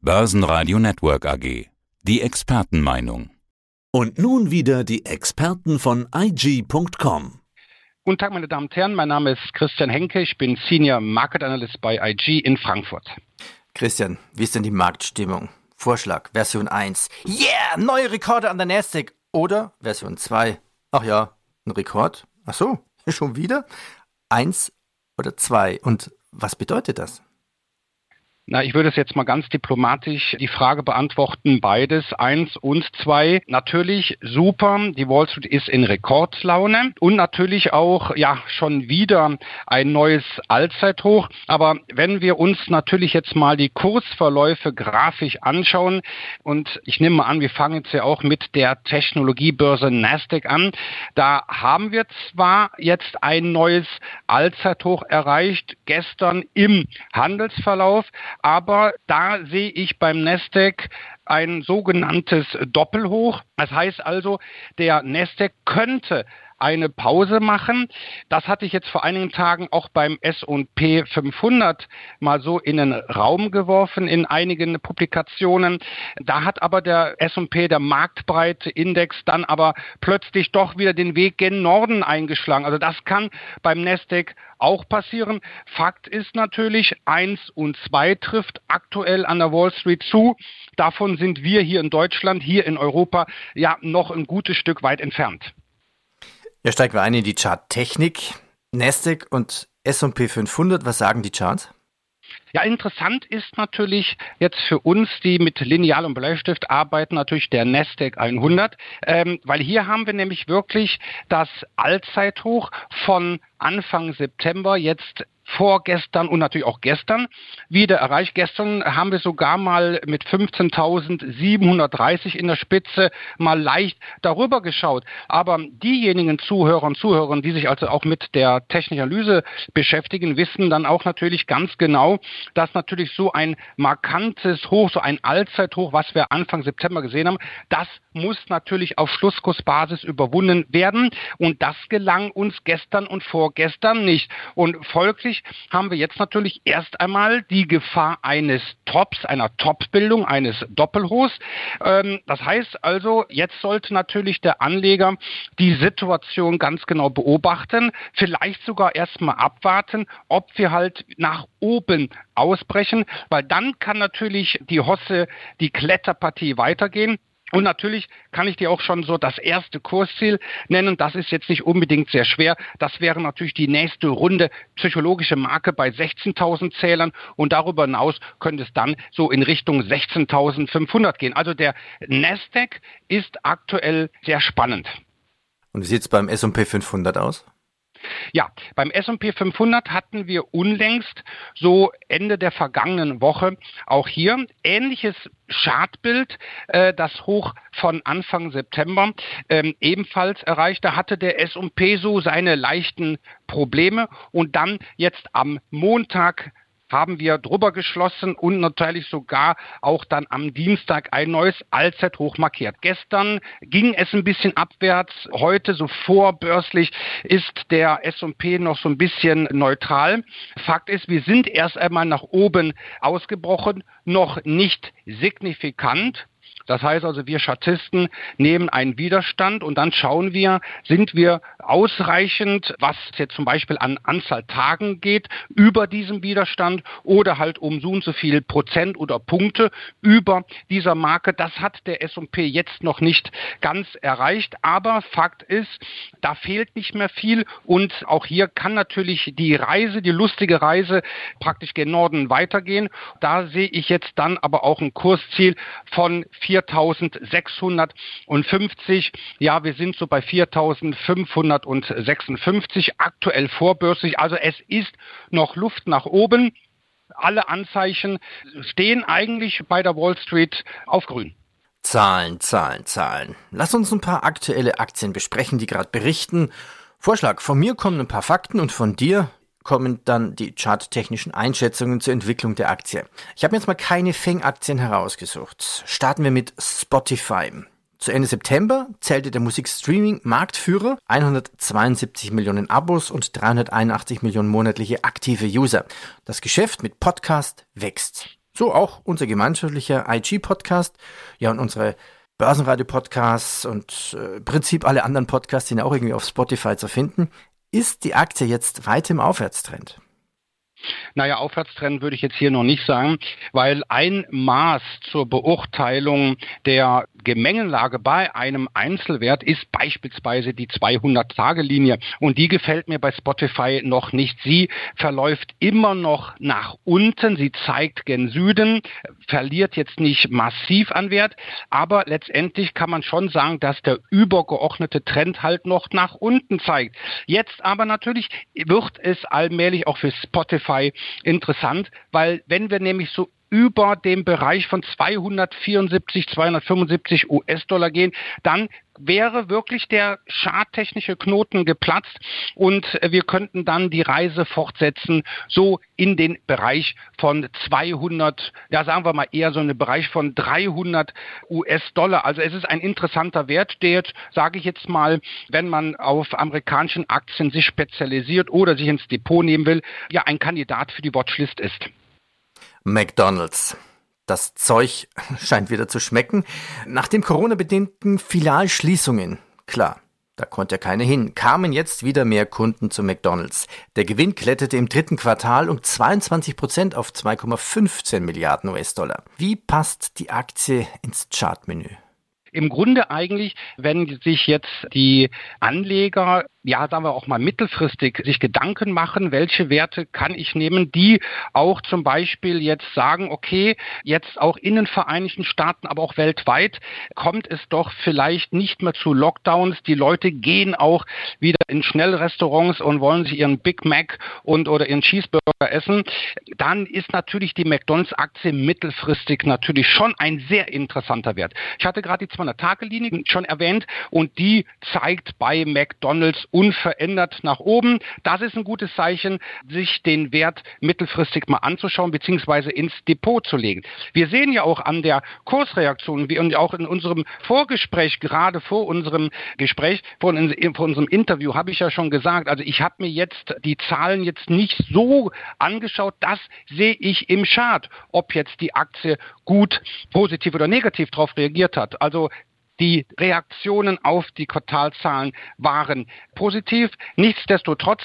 Börsenradio Network AG. Die Expertenmeinung. Und nun wieder die Experten von IG.com. Guten Tag, meine Damen und Herren. Mein Name ist Christian Henke. Ich bin Senior Market Analyst bei IG in Frankfurt. Christian, wie ist denn die Marktstimmung? Vorschlag, Version 1. Yeah, neue Rekorde an der Nasdaq. Oder Version 2. Ach ja, ein Rekord? Ach so, schon wieder? Eins oder zwei? Und was bedeutet das? Na, ich würde es jetzt mal ganz diplomatisch die Frage beantworten, beides, eins und zwei. Natürlich super, die Wall Street ist in Rekordlaune und natürlich auch, ja, schon wieder ein neues Allzeithoch. Aber wenn wir uns natürlich jetzt mal die Kursverläufe grafisch anschauen und ich nehme mal an, wir fangen jetzt ja auch mit der Technologiebörse Nasdaq an, da haben wir zwar jetzt ein neues Allzeithoch erreicht, gestern im Handelsverlauf, aber da sehe ich beim Nasdaq ein sogenanntes Doppelhoch. Das heißt also, der Nasdaq könnte eine Pause machen. Das hatte ich jetzt vor einigen Tagen auch beim S&P 500 mal so in den Raum geworfen in einigen Publikationen. Da hat aber der S&P, der marktbreite Index, dann aber plötzlich doch wieder den Weg gen Norden eingeschlagen. Also das kann beim Nasdaq auch passieren. Fakt ist natürlich, eins und zwei trifft aktuell an der Wall Street zu. Davon sind wir hier in Deutschland, hier in Europa ja noch ein gutes Stück weit entfernt. Ja, steigen wir ein in die Charttechnik. Nasdaq und S&P 500, was sagen die Charts? Ja, interessant ist natürlich jetzt für uns, die mit Lineal und Bleistift arbeiten, natürlich der Nasdaq 100, ähm, weil hier haben wir nämlich wirklich das Allzeithoch von Anfang September jetzt vorgestern und natürlich auch gestern wieder erreicht. Gestern haben wir sogar mal mit 15.730 in der Spitze mal leicht darüber geschaut. Aber diejenigen Zuhörer und Zuhörerinnen, die sich also auch mit der technischen Analyse beschäftigen, wissen dann auch natürlich ganz genau, dass natürlich so ein markantes Hoch, so ein Allzeithoch, was wir Anfang September gesehen haben, das muss natürlich auf Schlusskursbasis überwunden werden. Und das gelang uns gestern und vorgestern nicht. Und folglich haben wir jetzt natürlich erst einmal die Gefahr eines Tops, einer Topbildung, eines Doppelhochs. Ähm, das heißt also, jetzt sollte natürlich der Anleger die Situation ganz genau beobachten, vielleicht sogar erstmal abwarten, ob wir halt nach oben ausbrechen, weil dann kann natürlich die Hosse, die Kletterpartie weitergehen. Und natürlich kann ich dir auch schon so das erste Kursziel nennen. Das ist jetzt nicht unbedingt sehr schwer. Das wäre natürlich die nächste Runde psychologische Marke bei 16.000 Zählern und darüber hinaus könnte es dann so in Richtung 16.500 gehen. Also der Nasdaq ist aktuell sehr spannend. Und wie sieht es beim S&P 500 aus? Ja, beim S&P 500 hatten wir unlängst so Ende der vergangenen Woche auch hier ähnliches Chartbild, äh, das Hoch von Anfang September ähm, ebenfalls erreicht. Da hatte der S&P so seine leichten Probleme und dann jetzt am Montag haben wir drüber geschlossen und natürlich sogar auch dann am Dienstag ein neues Allzeithoch markiert. Gestern ging es ein bisschen abwärts, heute so vorbörslich ist der S&P noch so ein bisschen neutral. Fakt ist, wir sind erst einmal nach oben ausgebrochen, noch nicht signifikant. Das heißt also, wir Statisten nehmen einen Widerstand und dann schauen wir, sind wir ausreichend, was jetzt zum Beispiel an Anzahl Tagen geht, über diesem Widerstand oder halt um so und so viel Prozent oder Punkte über dieser Marke. Das hat der S&P jetzt noch nicht ganz erreicht, aber Fakt ist, da fehlt nicht mehr viel und auch hier kann natürlich die Reise, die lustige Reise praktisch gen Norden weitergehen. Da sehe ich jetzt dann aber auch ein Kursziel von 4 4.650. Ja, wir sind so bei 4.556 aktuell vorbörslich. Also es ist noch Luft nach oben. Alle Anzeichen stehen eigentlich bei der Wall Street auf grün. Zahlen, Zahlen, Zahlen. Lass uns ein paar aktuelle Aktien besprechen, die gerade berichten. Vorschlag, von mir kommen ein paar Fakten und von dir kommen dann die charttechnischen Einschätzungen zur Entwicklung der Aktie. Ich habe jetzt mal keine Feng-Aktien herausgesucht. Starten wir mit Spotify. Zu Ende September zählte der Musikstreaming-Marktführer 172 Millionen Abos und 381 Millionen monatliche aktive User. Das Geschäft mit Podcast wächst. So auch unser gemeinschaftlicher IG-Podcast. Ja, und unsere Börsenradio-Podcasts und äh, im Prinzip alle anderen Podcasts sind auch irgendwie auf Spotify zu finden. Ist die Aktie jetzt weit im Aufwärtstrend? Naja, Aufwärtstrend würde ich jetzt hier noch nicht sagen, weil ein Maß zur Beurteilung der Gemengelage bei einem Einzelwert ist beispielsweise die 200-Tage-Linie und die gefällt mir bei Spotify noch nicht. Sie verläuft immer noch nach unten, sie zeigt gen Süden, verliert jetzt nicht massiv an Wert, aber letztendlich kann man schon sagen, dass der übergeordnete Trend halt noch nach unten zeigt. Jetzt aber natürlich wird es allmählich auch für Spotify interessant, weil wenn wir nämlich so über dem Bereich von 274, 275 US-Dollar gehen, dann wäre wirklich der charttechnische Knoten geplatzt und wir könnten dann die Reise fortsetzen, so in den Bereich von 200, ja sagen wir mal eher so einen Bereich von 300 US-Dollar. Also es ist ein interessanter Wert, der jetzt, sage ich jetzt mal, wenn man auf amerikanischen Aktien sich spezialisiert oder sich ins Depot nehmen will, ja ein Kandidat für die Watchlist ist. McDonald's. Das Zeug scheint wieder zu schmecken. Nach den Corona-bedingten Filialschließungen, klar, da konnte ja keiner hin, kamen jetzt wieder mehr Kunden zu McDonald's. Der Gewinn kletterte im dritten Quartal um 22 Prozent auf 2,15 Milliarden US-Dollar. Wie passt die Aktie ins Chartmenü? Im Grunde eigentlich, wenn sich jetzt die Anleger ja, sagen wir auch mal mittelfristig sich Gedanken machen, welche Werte kann ich nehmen, die auch zum Beispiel jetzt sagen, okay, jetzt auch in den Vereinigten Staaten, aber auch weltweit kommt es doch vielleicht nicht mehr zu Lockdowns. Die Leute gehen auch wieder in Schnellrestaurants und wollen sich ihren Big Mac und oder ihren Cheeseburger essen. Dann ist natürlich die McDonalds-Aktie mittelfristig natürlich schon ein sehr interessanter Wert. Ich hatte gerade die 200-Tage-Linie schon erwähnt und die zeigt bei McDonalds unverändert nach oben. Das ist ein gutes Zeichen, sich den Wert mittelfristig mal anzuschauen bzw. ins Depot zu legen. Wir sehen ja auch an der Kursreaktion, wie und auch in unserem Vorgespräch, gerade vor unserem Gespräch, vor, vor unserem Interview, habe ich ja schon gesagt, also ich habe mir jetzt die Zahlen jetzt nicht so angeschaut, das sehe ich im Chart, ob jetzt die Aktie gut, positiv oder negativ darauf reagiert hat. Also die Reaktionen auf die Quartalzahlen waren positiv. Nichtsdestotrotz,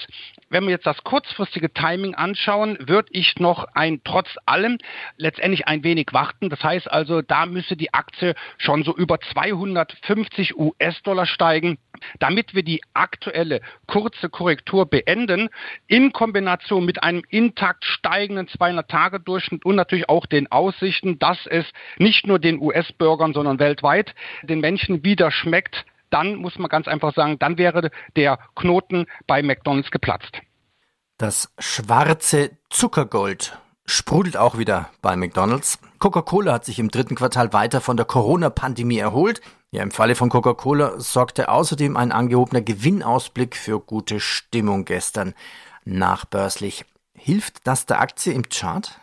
wenn wir jetzt das kurzfristige Timing anschauen, würde ich noch ein trotz allem letztendlich ein wenig warten. Das heißt also, da müsse die Aktie schon so über 250 US-Dollar steigen, damit wir die aktuelle kurze Korrektur beenden, in Kombination mit einem intakt steigenden 200-Tage-Durchschnitt und natürlich auch den Aussichten, dass es nicht nur den US-Bürgern, sondern weltweit den Menschen wieder schmeckt, dann muss man ganz einfach sagen, dann wäre der Knoten bei McDonald's geplatzt. Das schwarze Zuckergold sprudelt auch wieder bei McDonald's. Coca-Cola hat sich im dritten Quartal weiter von der Corona-Pandemie erholt. Ja, im Falle von Coca-Cola sorgte außerdem ein angehobener Gewinnausblick für gute Stimmung gestern nachbörslich. Hilft das der Aktie im Chart?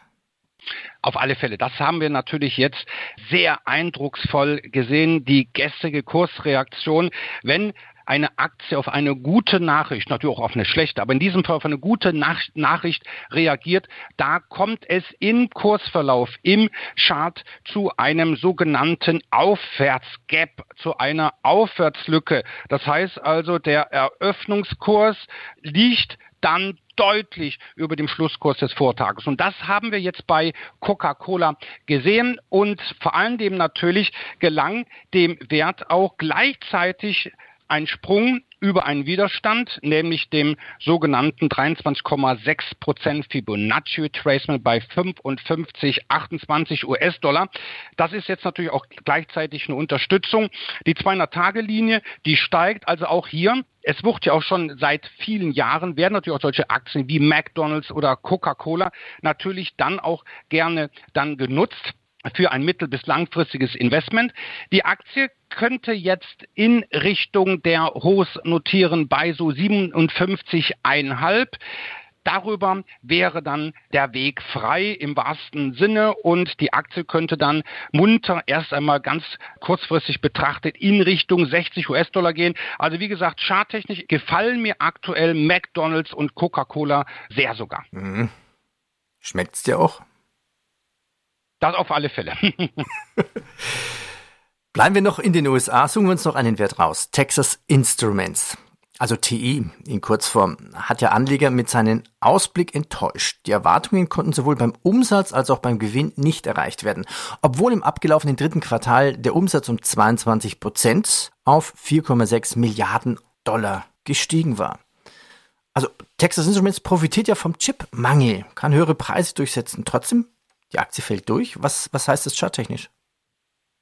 Auf alle Fälle. Das haben wir natürlich jetzt sehr eindrucksvoll gesehen, die gestrige Kursreaktion. Wenn eine Aktie auf eine gute Nachricht, natürlich auch auf eine schlechte, aber in diesem Fall auf eine gute Nach Nachricht reagiert, da kommt es im Kursverlauf, im Chart zu einem sogenannten Aufwärtsgap, zu einer Aufwärtslücke. Das heißt also, der Eröffnungskurs liegt dann deutlich über dem Schlusskurs des Vortages. Und das haben wir jetzt bei Coca-Cola gesehen und vor allem natürlich gelang dem Wert auch gleichzeitig ein Sprung über einen Widerstand, nämlich dem sogenannten 23,6% Fibonacci Retracement bei 55,28 US-Dollar. Das ist jetzt natürlich auch gleichzeitig eine Unterstützung. Die 200-Tage-Linie, die steigt also auch hier. Es wird ja auch schon seit vielen Jahren, werden natürlich auch solche Aktien wie McDonald's oder Coca-Cola natürlich dann auch gerne dann genutzt für ein mittel- bis langfristiges Investment. Die Aktie könnte jetzt in Richtung der Hochs notieren bei so 57,5. Darüber wäre dann der Weg frei im wahrsten Sinne und die Aktie könnte dann munter erst einmal ganz kurzfristig betrachtet in Richtung 60 US-Dollar gehen. Also wie gesagt, charttechnisch gefallen mir aktuell McDonald's und Coca-Cola sehr sogar. Mhm. Schmeckt's dir auch? Das auf alle Fälle. Bleiben wir noch in den USA, suchen wir uns noch einen Wert raus. Texas Instruments. Also TI in Kurzform hat der Anleger mit seinem Ausblick enttäuscht. Die Erwartungen konnten sowohl beim Umsatz als auch beim Gewinn nicht erreicht werden, obwohl im abgelaufenen dritten Quartal der Umsatz um 22 Prozent auf 4,6 Milliarden Dollar gestiegen war. Also Texas Instruments profitiert ja vom Chipmangel, kann höhere Preise durchsetzen. Trotzdem, die Aktie fällt durch. Was, was heißt das charttechnisch?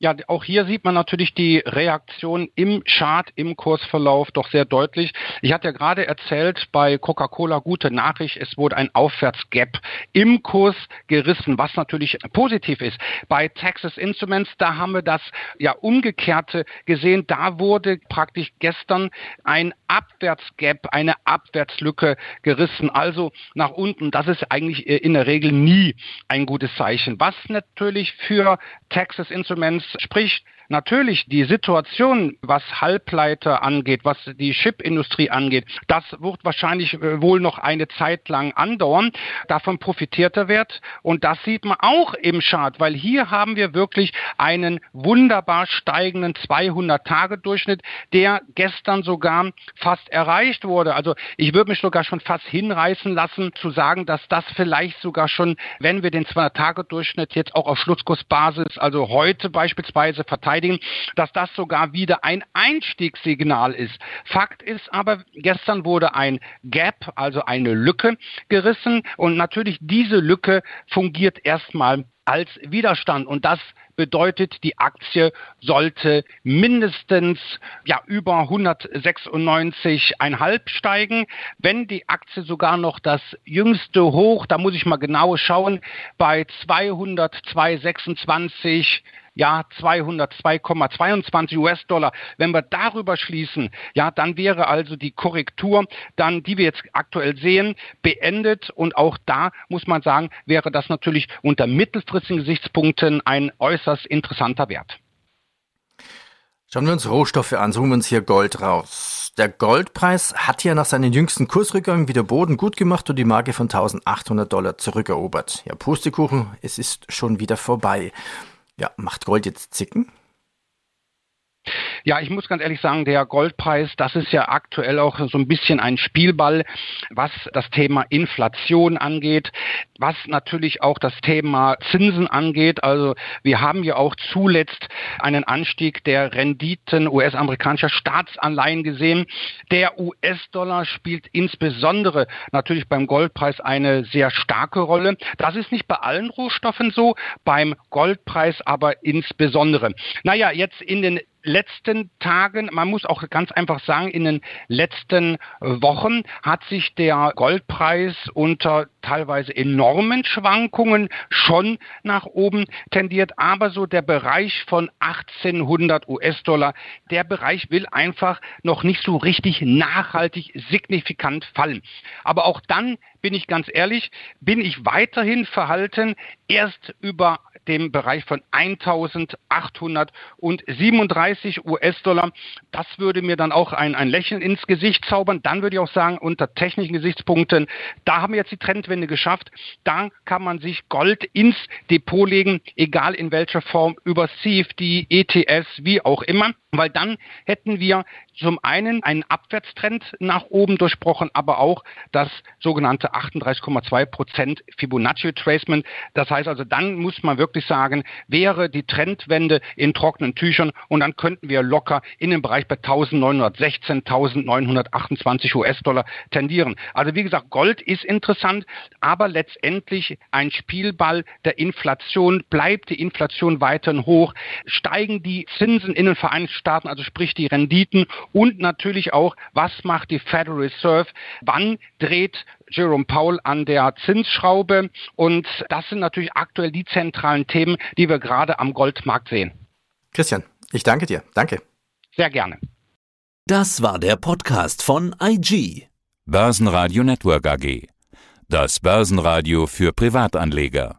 Ja, auch hier sieht man natürlich die Reaktion im Chart, im Kursverlauf doch sehr deutlich. Ich hatte ja gerade erzählt, bei Coca-Cola gute Nachricht, es wurde ein Aufwärtsgap im Kurs gerissen, was natürlich positiv ist. Bei Texas Instruments, da haben wir das ja umgekehrte gesehen. Da wurde praktisch gestern ein Abwärtsgap, eine Abwärtslücke gerissen, also nach unten. Das ist eigentlich äh, in der Regel nie ein gutes Zeichen. Was natürlich für Texas Instruments spricht, natürlich die Situation, was Halbleiter angeht, was die Chipindustrie angeht, das wird wahrscheinlich äh, wohl noch eine Zeit lang andauern. Davon profitiert der Wert und das sieht man auch im Chart, weil hier haben wir wirklich einen wunderbar steigenden 200-Tage-Durchschnitt, der gestern sogar fast erreicht wurde. Also ich würde mich sogar schon fast hinreißen lassen zu sagen, dass das vielleicht sogar schon, wenn wir den 200-Tage-Durchschnitt jetzt auch auf Schlusskursbasis, also heute beispielsweise verteidigen, verteidigen, dass das sogar wieder ein Einstiegssignal ist. Fakt ist aber, gestern wurde ein Gap, also eine Lücke gerissen und natürlich diese Lücke fungiert erstmal als Widerstand und das bedeutet, die Aktie sollte mindestens ja über 196,5 steigen. Wenn die Aktie sogar noch das jüngste Hoch, da muss ich mal genau schauen, bei 202,26 ja 202,22 US-Dollar. Wenn wir darüber schließen, ja, dann wäre also die Korrektur, dann, die wir jetzt aktuell sehen, beendet. Und auch da muss man sagen, wäre das natürlich unter mittelfristigen Gesichtspunkten ein äußerst interessanter Wert. Schauen wir uns Rohstoffe an, suchen wir uns hier Gold raus. Der Goldpreis hat ja nach seinen jüngsten Kursrückgängen wieder Boden gut gemacht und die Marke von 1800 Dollar zurückerobert. Ja, Pustekuchen, es ist schon wieder vorbei. Ja, macht Gold jetzt zicken? Ja, ich muss ganz ehrlich sagen, der Goldpreis, das ist ja aktuell auch so ein bisschen ein Spielball, was das Thema Inflation angeht, was natürlich auch das Thema Zinsen angeht. Also wir haben ja auch zuletzt einen Anstieg der Renditen US-amerikanischer Staatsanleihen gesehen. Der US-Dollar spielt insbesondere natürlich beim Goldpreis eine sehr starke Rolle. Das ist nicht bei allen Rohstoffen so, beim Goldpreis aber insbesondere. Naja, jetzt in den letzten Tagen, man muss auch ganz einfach sagen, in den letzten Wochen hat sich der Goldpreis unter teilweise enormen Schwankungen schon nach oben tendiert, aber so der Bereich von 1800 US-Dollar, der Bereich will einfach noch nicht so richtig nachhaltig signifikant fallen. Aber auch dann bin ich ganz ehrlich, bin ich weiterhin verhalten, erst über dem Bereich von 1837 US-Dollar. Das würde mir dann auch ein, ein Lächeln ins Gesicht zaubern. Dann würde ich auch sagen, unter technischen Gesichtspunkten, da haben wir jetzt die Trendwende geschafft. Da kann man sich Gold ins Depot legen, egal in welcher Form, über CFD, ETS, wie auch immer weil dann hätten wir zum einen einen Abwärtstrend nach oben durchbrochen, aber auch das sogenannte 38,2 Prozent Fibonacci Retracement. Das heißt also, dann muss man wirklich sagen, wäre die Trendwende in trockenen Tüchern und dann könnten wir locker in den Bereich bei 1916, 1928 US-Dollar tendieren. Also wie gesagt, Gold ist interessant, aber letztendlich ein Spielball der Inflation. Bleibt die Inflation weiterhin hoch? Steigen die Zinsen in den Vereinigten Staaten, also sprich die Renditen und natürlich auch, was macht die Federal Reserve, wann dreht Jerome Powell an der Zinsschraube und das sind natürlich aktuell die zentralen Themen, die wir gerade am Goldmarkt sehen. Christian, ich danke dir. Danke. Sehr gerne. Das war der Podcast von IG. Börsenradio Network AG. Das Börsenradio für Privatanleger.